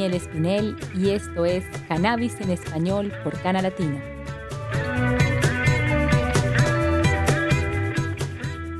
Daniel Espinel y esto es Cannabis en Español por Cana Latino.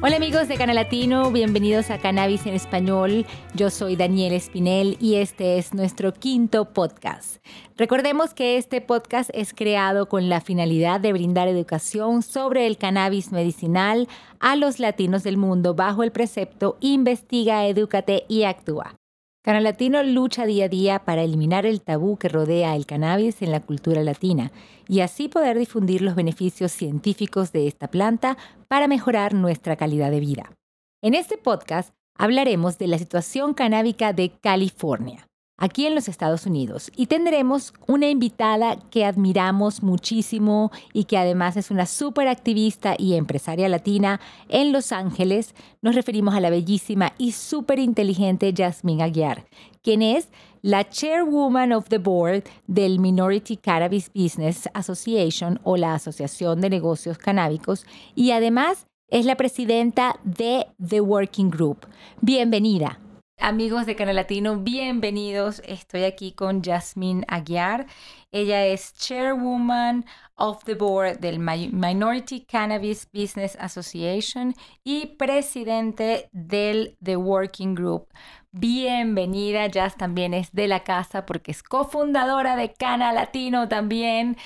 Hola amigos de Canal Latino, bienvenidos a Cannabis en Español. Yo soy Daniel Espinel y este es nuestro quinto podcast. Recordemos que este podcast es creado con la finalidad de brindar educación sobre el cannabis medicinal a los latinos del mundo bajo el precepto Investiga, Edúcate y Actúa. Canal Latino lucha día a día para eliminar el tabú que rodea el cannabis en la cultura latina y así poder difundir los beneficios científicos de esta planta para mejorar nuestra calidad de vida. En este podcast hablaremos de la situación canábica de California aquí en los Estados Unidos. Y tendremos una invitada que admiramos muchísimo y que además es una súper activista y empresaria latina en Los Ángeles. Nos referimos a la bellísima y súper inteligente Aguiar, quien es la Chairwoman of the Board del Minority Cannabis Business Association o la Asociación de Negocios Canábicos y además es la presidenta de The Working Group. Bienvenida. Amigos de Canal Latino, bienvenidos. Estoy aquí con Jasmine Aguiar. Ella es Chairwoman of the Board del Minority Cannabis Business Association y presidente del The Working Group bienvenida. Jazz también es de la casa porque es cofundadora de Cana Latino también.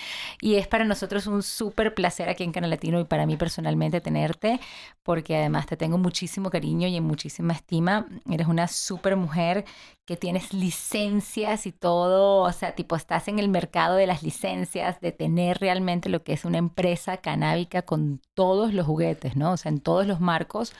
Y es para nosotros un súper placer aquí en Cana Latino y para mí personalmente tenerte, porque además te tengo muchísimo cariño y muchísima estima. Eres una súper mujer que tienes licencias y todo, o sea, tipo estás en el mercado de las licencias, de tener realmente lo que es una empresa canábica con todos los juguetes, ¿no? O sea, en todos los marcos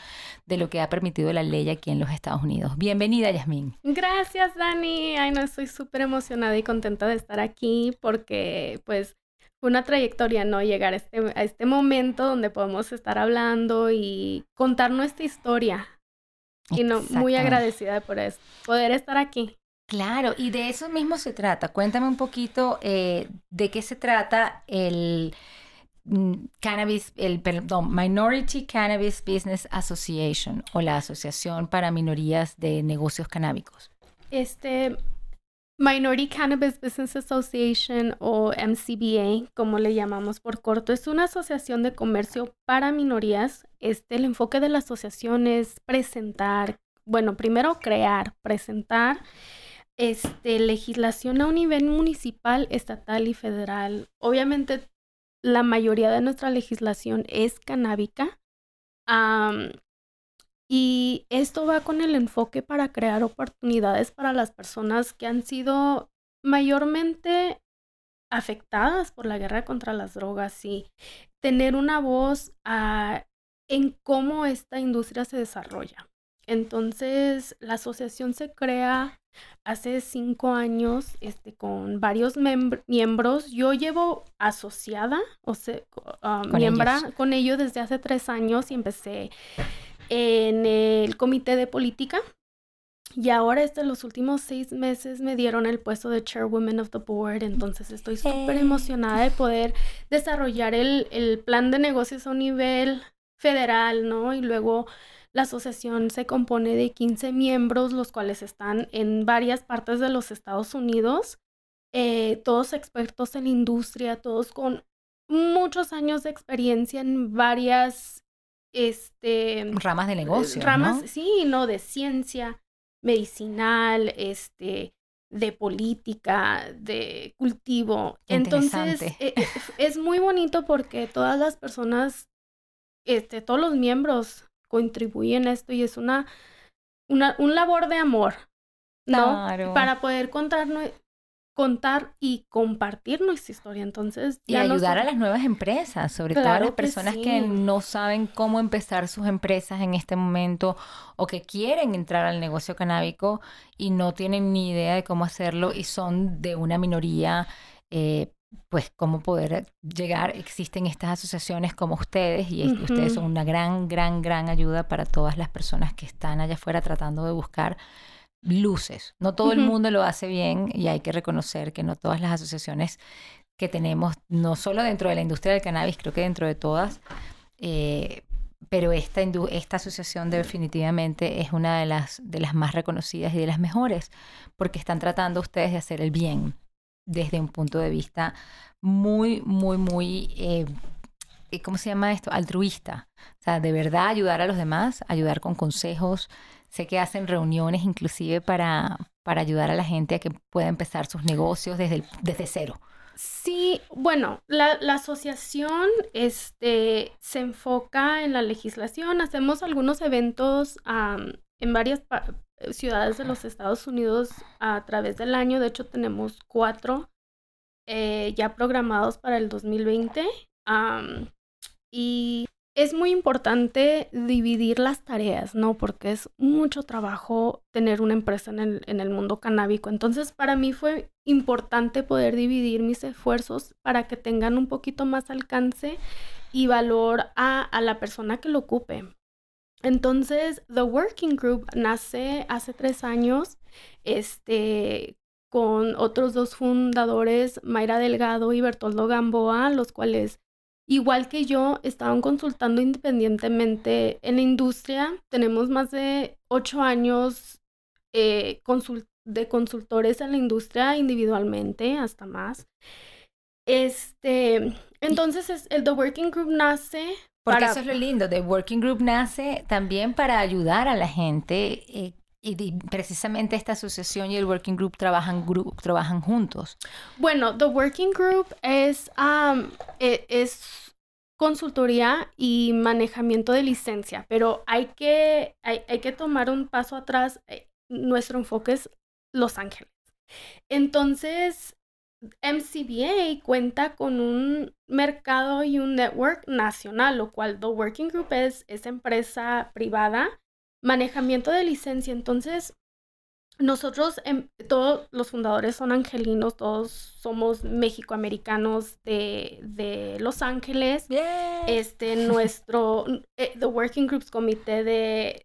de lo que ha permitido la ley aquí en los Estados Unidos. Bienvenida, Yasmín. Gracias, Dani. Ay, no, estoy súper emocionada y contenta de estar aquí porque, pues, fue una trayectoria, ¿no? Llegar a este, a este momento donde podemos estar hablando y contar nuestra historia y no, muy agradecida por eso, poder estar aquí. Claro, y de eso mismo se trata. Cuéntame un poquito eh, de qué se trata el mm, Cannabis, el perdón, Minority Cannabis Business Association o la Asociación para Minorías de Negocios Canábicos. Este, Minority Cannabis Business Association o MCBA, como le llamamos por corto, es una asociación de comercio para minorías. Este, el enfoque de la asociación es presentar, bueno, primero crear, presentar este, legislación a un nivel municipal, estatal y federal. Obviamente, la mayoría de nuestra legislación es canábica. Y esto va con el enfoque para crear oportunidades para las personas que han sido mayormente afectadas por la guerra contra las drogas y tener una voz ah, en cómo esta industria se desarrolla. Entonces, la asociación se crea hace cinco años este, con varios miembros. Yo llevo asociada, o sea, ah, miembro con ellos desde hace tres años y empecé en el comité de política. Y ahora, este, los últimos seis meses me dieron el puesto de Chairwoman of the Board, entonces estoy súper emocionada de poder desarrollar el, el plan de negocios a un nivel federal, ¿no? Y luego la asociación se compone de 15 miembros, los cuales están en varias partes de los Estados Unidos, eh, todos expertos en industria, todos con muchos años de experiencia en varias este ramas de negocio. Ramas, sí, no, de ciencia, medicinal, este, de política, de cultivo. Entonces, e, e, es muy bonito porque todas las personas, este, todos los miembros contribuyen a esto y es una, una un labor de amor, ¿no? Para poder contar contar y compartir nuestra historia. Entonces, y ayudar a las nuevas empresas, sobre todo a las personas que, no saben cómo empezar sus empresas en este momento o que quieren entrar al negocio canábico y no tienen ni idea de cómo hacerlo y son de una minoría. Eh, pues cómo poder llegar. Existen estas asociaciones como ustedes y ustedes son una gran, gran, gran ayuda para todas las personas que están allá afuera tratando de buscar luces. No todo el mundo lo hace bien y hay que reconocer que no todas las asociaciones que tenemos, no solo dentro de la industria del cannabis, creo que dentro de todas, eh, pero esta, esta asociación definitivamente es una de las, de las más reconocidas y de las mejores, porque están tratando ustedes de hacer el bien desde un punto de vista muy, muy, muy, eh, ¿cómo se llama esto? Altruista. O sea, de verdad ayudar a los demás, ayudar con consejos. Sé que hacen reuniones inclusive para, para ayudar a la gente a que pueda empezar sus negocios desde, desde cero. Sí, bueno, la, asociación este, se enfoca en la legislación. Hacemos algunos eventos en varias ciudades de los Estados Unidos a través del año. De hecho, tenemos cuatro eh, ya programados para el 2020. y es muy importante dividir las tareas, ¿no? Porque es mucho trabajo tener una empresa en el, en el, mundo canábico. Entonces, para mí fue importante poder dividir mis esfuerzos para que tengan un poquito más alcance y valor a, a la persona que lo ocupe. Entonces, The Working Group nace hace tres años, este, con otros dos fundadores, Mayra Delgado y Bertoldo Gamboa, los cuales igual que yo, estaban consultando independientemente en la industria. Tenemos más de ocho años eh, de consultores en la industria individualmente, hasta más. Este, entonces el The Working Group nace. Porque eso es lo lindo, The Working Group nace también para ayudar a la gente eh, y precisamente esta asociación y el Working Group trabajan, trabajan juntos. Bueno, The Working Group es, e, es consultoría y manejamiento de licencia, pero hay que, hay, que tomar un paso atrás. Eh, nuestro enfoque es Los Ángeles. Entonces, MCBA cuenta con un mercado y un network nacional, lo cual The Working Group es, es empresa privada manejamiento de licencia. Entonces, nosotros, em, todos los fundadores son angelinos, todos somos mexicoamericanos de, de Los Ángeles. Este, nuestro, eh, The Working Groups Comité de,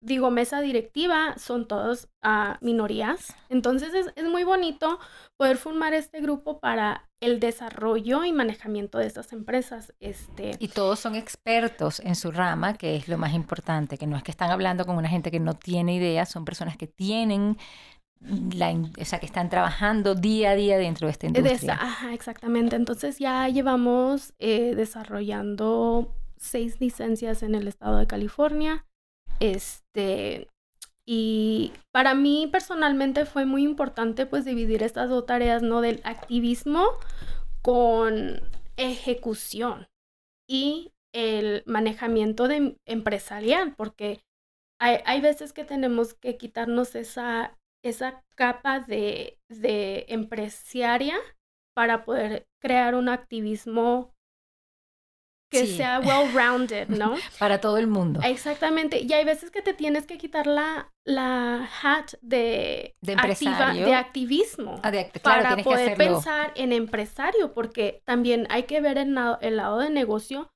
digo, mesa directiva, son todos uh, minorías. Entonces es, es, muy bonito poder formar este grupo para el desarrollo y manejamiento de estas empresas. Este... Y todos son expertos en su rama, que es lo más importante, que no es que están hablando con una gente que no tiene idea, son personas que tienen la, o sea, que están trabajando día a día dentro de esta industria. ajá, exactamente. Entonces ya llevamos eh, desarrollando seis licencias en el estado de California. Este, y para mí personalmente fue muy importante pues dividir estas dos tareas, ¿no? Del activismo con ejecución y el manejamiento de empresarial, porque hay, hay veces que tenemos que quitarnos esa, esa capa de, de empresaria para poder crear un activismo que sea well-rounded, ¿no? Para todo el mundo. Exactamente. Y hay veces que te tienes que quitar la, la hat de, de, empresario. de activismo ah, para poder pensar en empresario, porque también hay que ver el, el, lado de negocio.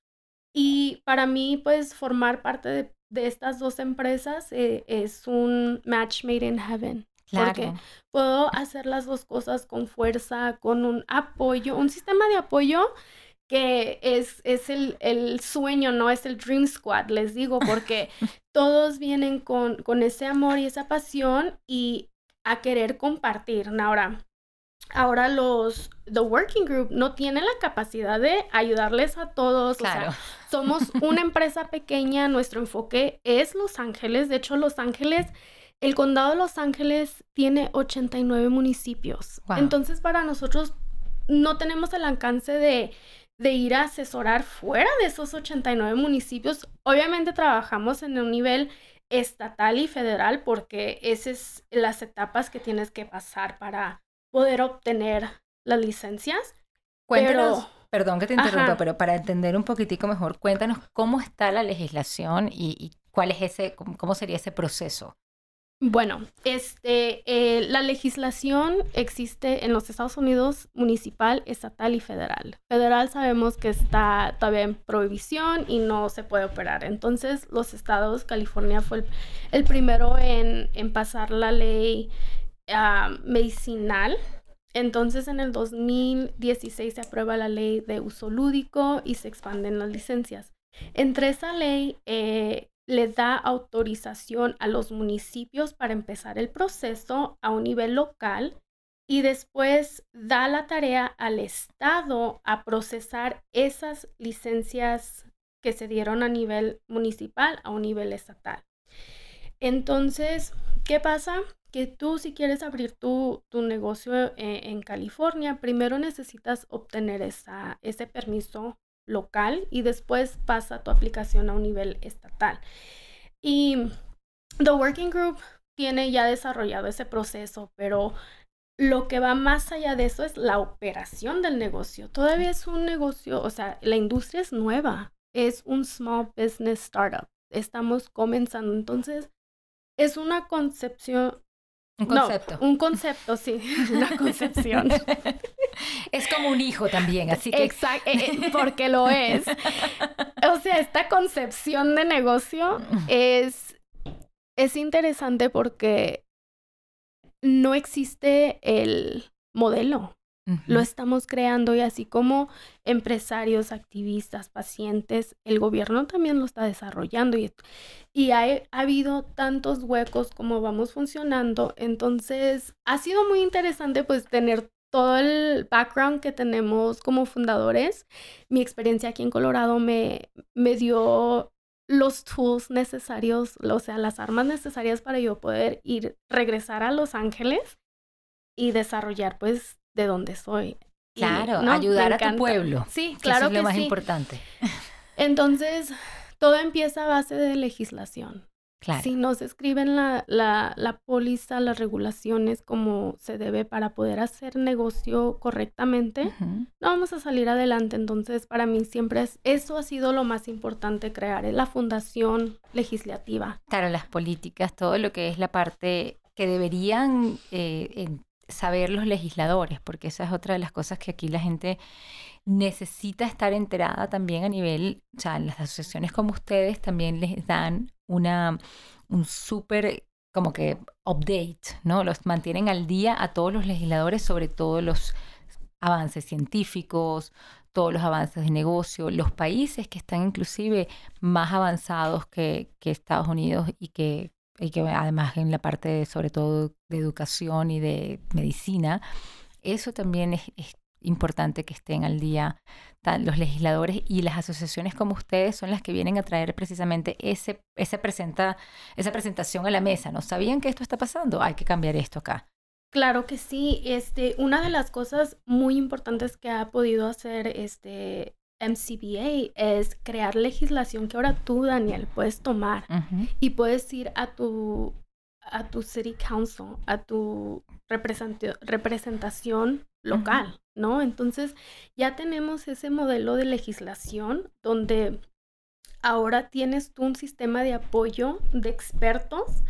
Y para mí, pues, formar parte de, de estas dos empresas eh, es un match made in heaven. Claro. Porque puedo hacer las dos cosas con fuerza, con un apoyo, un sistema de apoyo que es, es el, el, sueño, ¿no? Es el Dream Squad, les digo, porque todos vienen con, con ese amor y esa pasión y a querer compartir. Ahora, ahora los The Working Group no tienen la capacidad de ayudarles a todos. Claro. O sea, somos una empresa pequeña, nuestro enfoque es Los Ángeles. De hecho, Los Ángeles, el condado de Los Ángeles tiene 89 municipios. Entonces, para nosotros no tenemos el alcance de de ir a asesorar fuera de esos 89 municipios. Obviamente trabajamos en un nivel estatal y federal porque esas es las etapas que tienes que pasar para poder obtener las licencias. Cuéntanos, perdón que te interrumpa, pero para entender un poquitico mejor, cuéntanos cómo está la legislación y, y cuál es ese, cómo sería ese proceso. Bueno, este, eh, la legislación existe en los Estados Unidos municipal, estatal y federal. Federal sabemos que está todavía en prohibición y no se puede operar. Entonces, los estados, California fue el, primero en, pasar la ley ah, medicinal. Entonces, en el 2016 se aprueba la ley de uso lúdico y se expanden las licencias. Entre esa ley eh, le da autorización a los municipios para empezar el proceso a un nivel local y después da la tarea al Estado a procesar esas licencias que se dieron a nivel municipal a un nivel estatal. Entonces, ¿qué pasa? Que tú si quieres abrir tu, negocio eh, en, California, primero necesitas obtener esa, ese permiso local y después pasa tu aplicación a un nivel estatal. Y The Working Group tiene ya desarrollado ese proceso, pero lo que va más allá de eso es la operación del negocio. Todavía es un negocio, o sea, la industria es nueva, es un small business startup. Estamos comenzando, entonces es una concepción. Un concepto. un concepto, sí, una concepción. es como un hijo también, así que. Exacto, eh, eh, porque lo es. O sea, esta concepción de negocio es, es interesante porque no existe el modelo. Lo estamos creando y así como empresarios, activistas, pacientes, el gobierno también lo está desarrollando y, y ha, ha, habido tantos huecos como vamos funcionando. Entonces, ha sido muy interesante pues tener todo el background que tenemos como fundadores. Mi experiencia aquí en Colorado me, me dio los tools necesarios, o sea, las armas necesarias para yo poder ir, regresar a Los Ángeles y desarrollar pues de donde soy. Claro, ayudar a tu pueblo. Sí, claro que, es lo más importante. Entonces, todo empieza a base de legislación. Claro. Si no se escriben la, la, la póliza, las regulaciones como se debe para poder hacer negocio correctamente, no vamos a salir adelante. Entonces, para mí siempre es, eso ha sido lo más importante crear, es la fundación legislativa. Claro, las políticas, todo lo que es la parte que deberían eh, saber los legisladores, porque esa es otra de las cosas que aquí la gente necesita estar enterada también a nivel, o sea, las asociaciones como ustedes también les dan una, un súper como que update, ¿no? Los mantienen al día a todos los legisladores sobre todos los avances científicos, todos los avances de negocio, los países que están inclusive más avanzados que, que Estados Unidos y que y que además en la parte sobre todo de educación y de medicina, eso también es, importante que estén al día los legisladores y las asociaciones como ustedes son las que vienen a traer precisamente ese, ese presenta, esa presentación a la mesa. ¿No sabían que esto está pasando? Hay que cambiar esto acá. Claro que sí. Este, una de las cosas muy importantes que ha podido hacer este, MCBA es crear legislación que ahora tú, Daniel, puedes tomar y puedes ir a tu, a tu city council, a tu representación local, ¿no? Entonces ya tenemos ese modelo de legislación donde ahora tienes tú un sistema de apoyo de expertos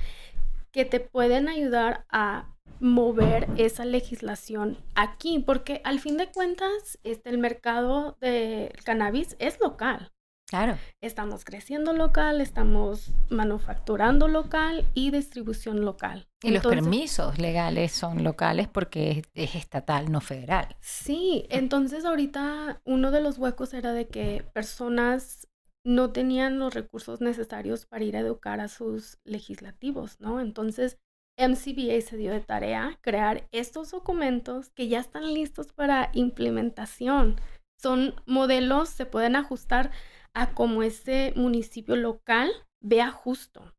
que te pueden ayudar a mover esa legislación aquí, porque al fin de cuentas, este, el mercado del cannabis es local. Claro. Estamos creciendo local, estamos manufacturando local y distribución local. Y los permisos legales son locales porque es, estatal, no federal. Sí, entonces ahorita uno de los huecos era de que personas no tenían los recursos necesarios para ir a educar a sus legislativos, ¿no? Entonces MCBA se dio de tarea crear estos documentos que ya están listos para implementación. Son modelos, se pueden ajustar a como ese municipio local vea justo.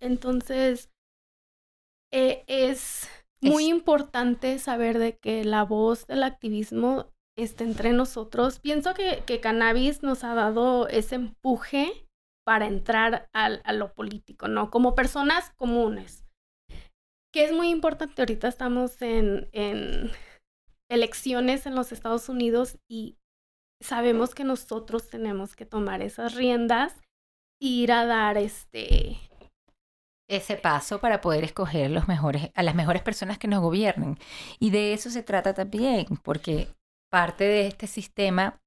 Entonces, eh, es muy importante saber de que la voz del activismo está entre nosotros. Pienso que, que cannabis nos ha dado ese empuje para entrar a lo político, ¿no? Como personas comunes que es muy importante. Ahorita estamos en, elecciones en los Estados Unidos y sabemos que nosotros tenemos que tomar esas riendas e ir a dar este ese paso para poder escoger los mejores a las mejores personas que nos gobiernen y de eso se trata también porque parte de este sistema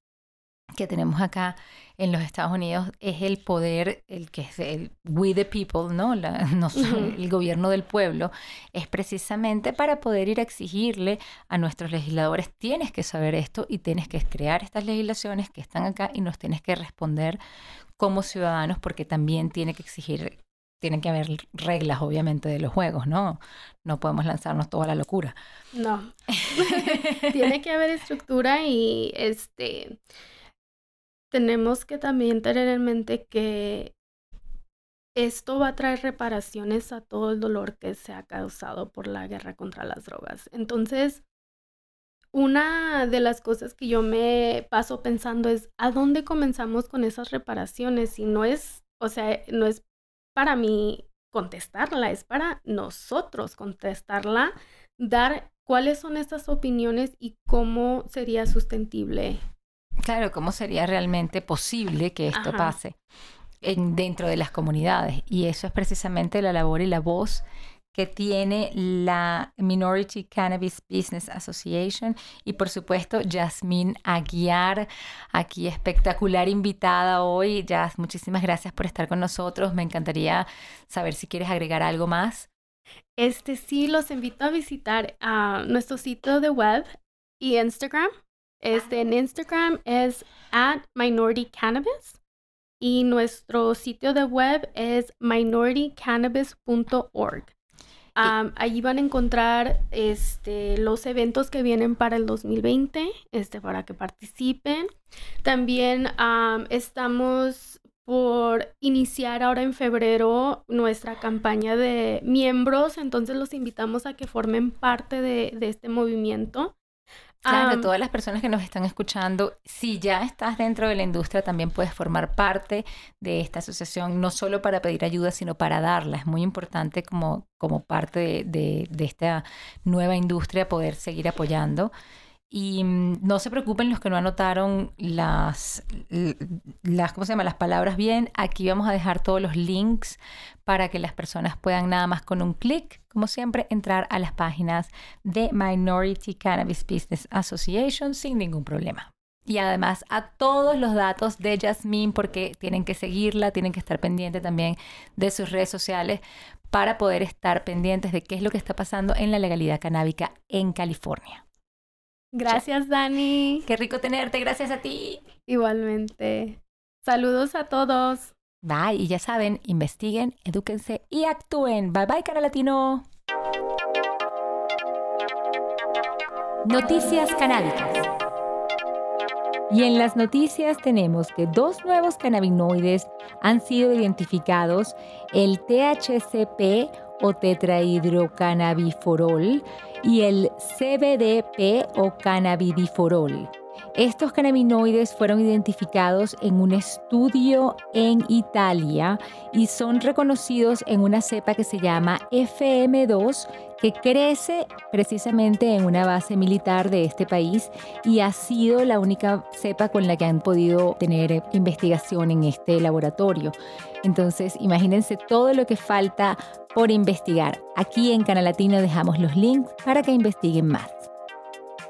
que tenemos acá en los Estados Unidos es el poder, el que es el we the people, ¿no? La, no El gobierno del pueblo, es precisamente para poder ir a exigirle a nuestros legisladores, tienes que saber esto y tienes que crear estas legislaciones que están acá y nos tienes que responder como ciudadanos porque también tiene que exigir tienen que haber reglas, obviamente, de los juegos, ¿no? No podemos lanzarnos toda la locura. No. Tiene que haber estructura y este tenemos que también tener en mente que esto va a traer reparaciones a todo el dolor que se ha causado por la guerra contra las drogas. Entonces, una de las cosas que yo me paso pensando es, ¿a dónde comenzamos con esas reparaciones? Y no es, o sea, no es para mí contestarla, es para nosotros contestarla, dar cuáles son estas opiniones y cómo sería sustentable Claro, ¿cómo sería realmente posible que esto pase en, dentro de las comunidades? Y eso es precisamente la labor y la voz que tiene la Minority Cannabis Business Association y por supuesto Jasmine Aguiar, aquí espectacular invitada hoy. Jazz, muchísimas gracias por estar con nosotros. Me encantaría saber si quieres agregar algo más. Este sí, los invito a visitar a nuestro sitio de web y Instagram este, en Instagram es at Minority Cannabis y nuestro sitio de web es minoritycannabis.org. allí van a encontrar este, los eventos que vienen para el 2020, este, para que participen. También estamos por iniciar ahora en febrero nuestra campaña de miembros, entonces los invitamos a que formen parte de, de este movimiento. Claro, todas las personas que nos están escuchando, si ya estás dentro de la industria, también puedes formar parte de esta asociación, no solo para pedir ayuda, sino para darla. Es muy importante como, como parte de, de esta nueva industria poder seguir apoyando. Y mm, no se preocupen los que no anotaron las, las, ¿cómo se llama? las palabras bien. Aquí vamos a dejar todos los links para que las personas puedan nada más con un clic, como siempre, entrar a las páginas de Minority Cannabis Business Association sin ningún problema. Y además a todos los datos de Jasmine porque tienen que seguirla, tienen que estar pendientes también de sus redes sociales para poder estar pendientes de qué es lo que está pasando en la legalidad canábica en California. Gracias, Dani. Qué rico tenerte, gracias a ti. Igualmente. Saludos a todos. Bye, y ya saben, investiguen, edúquense y actúen. Bye bye, Canal Latino. Noticias canábicas. Y en las noticias tenemos que dos nuevos cannabinoides han sido identificados, el THCP o tetrahidrocannabiforol y el CBDP o cannabidiforol. Estos cannabinoides fueron identificados en un estudio en Italia y son reconocidos en una cepa que se llama FM2 que crece precisamente en una base militar de este país y ha sido la única cepa con la que han podido tener investigación en este laboratorio. Entonces, imagínense todo lo que falta por investigar. Aquí en Canal Latino dejamos los links para que investiguen más.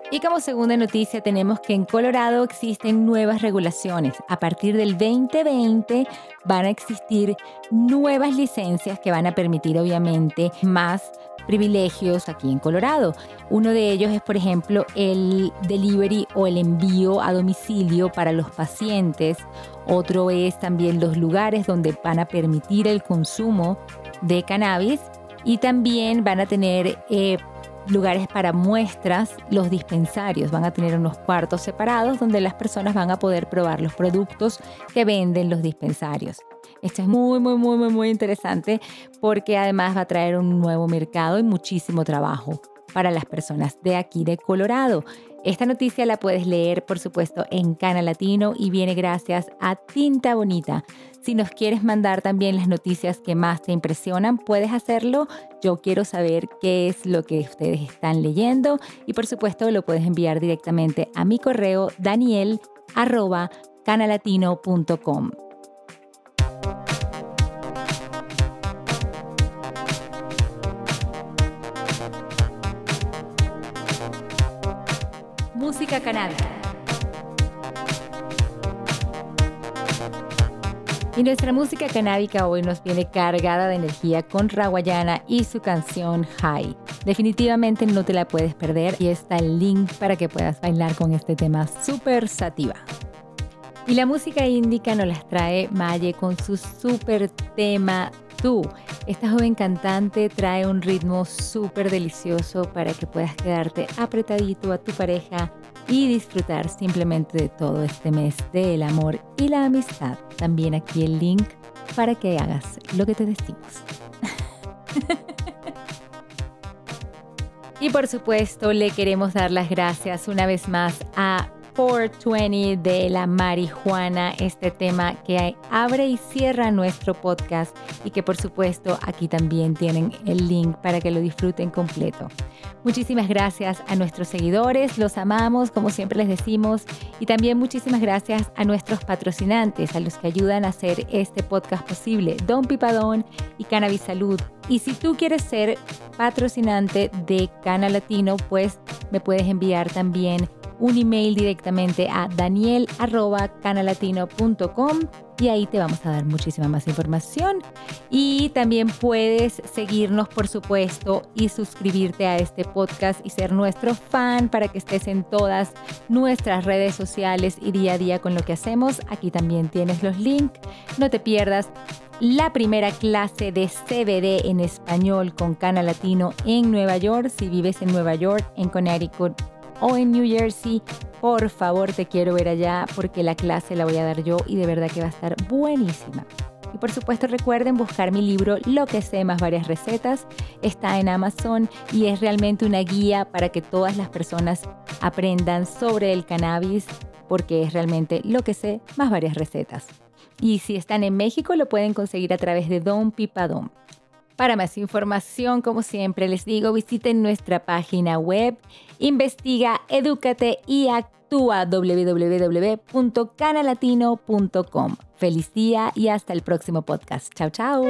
Y como segunda noticia tenemos que en Colorado existen nuevas regulaciones. A partir del 2020 van a existir nuevas licencias que van a permitir obviamente más privilegios aquí en Colorado. Uno de ellos es, por ejemplo, el delivery o el envío a domicilio para los pacientes. Otro es también los lugares donde van a permitir el consumo de cannabis y también van a tener eh, lugares para muestras, los dispensarios. Van a tener unos cuartos separados donde las personas van a poder probar los productos que venden los dispensarios. Esto es muy, muy, muy, muy, muy interesante porque además va a traer un nuevo mercado y muchísimo trabajo para las personas de aquí de Colorado. Esta noticia la puedes leer, por supuesto, en Cana Latino y viene gracias a Tinta Bonita. Si nos quieres mandar también las noticias que más te impresionan, puedes hacerlo. Yo quiero saber qué es lo que ustedes están leyendo y por supuesto lo puedes enviar directamente a mi correo daniel.canalatino.com. Música canábica. Y nuestra música canábica hoy nos viene cargada de energía con Rawayana y su canción High. Definitivamente no te la puedes perder y está el link para que puedas bailar con este tema súper sativa. Y la música índica nos las trae Maye con su súper tema Tú. Esta joven cantante trae un ritmo súper delicioso para que puedas quedarte apretadito a tu pareja y disfrutar simplemente de todo este mes del amor y la amistad. También aquí el link para que hagas lo que te decimos. y por supuesto le queremos dar las gracias una vez más a 420 de la marihuana, este tema que abre y cierra nuestro podcast y que por supuesto aquí también tienen el link para que lo disfruten completo. Muchísimas gracias a nuestros seguidores, los amamos como siempre les decimos y también muchísimas gracias a nuestros patrocinantes, a los que ayudan a hacer este podcast posible, Don Pipadón y Cannabis Salud. Y si tú quieres ser patrocinante de Cana Latino, pues me puedes enviar también un email directamente a daniel.canalatino.com y ahí te vamos a dar muchísima más información. Y también puedes seguirnos, por supuesto, y suscribirte a este podcast y ser nuestro fan para que estés en todas nuestras redes sociales y día a día con lo que hacemos. Aquí también tienes los links. No te pierdas la primera clase de CBD en español con Cana Latino en Nueva York. Si vives en Nueva York, en Connecticut o en New Jersey, por favor te quiero ver allá porque la clase la voy a dar yo y de verdad que va a estar buenísima. Y por supuesto recuerden buscar mi libro Lo que sé más varias recetas. Está en Amazon y es realmente una guía para que todas las personas aprendan sobre el cannabis porque es realmente lo que sé más varias recetas. Y si están en México lo pueden conseguir a través de Don Pipadón. Para más información, como siempre les digo, visiten nuestra página web, investiga, edúcate y actúa www.canalatino.com. Feliz día y hasta el próximo podcast. Chao, chao.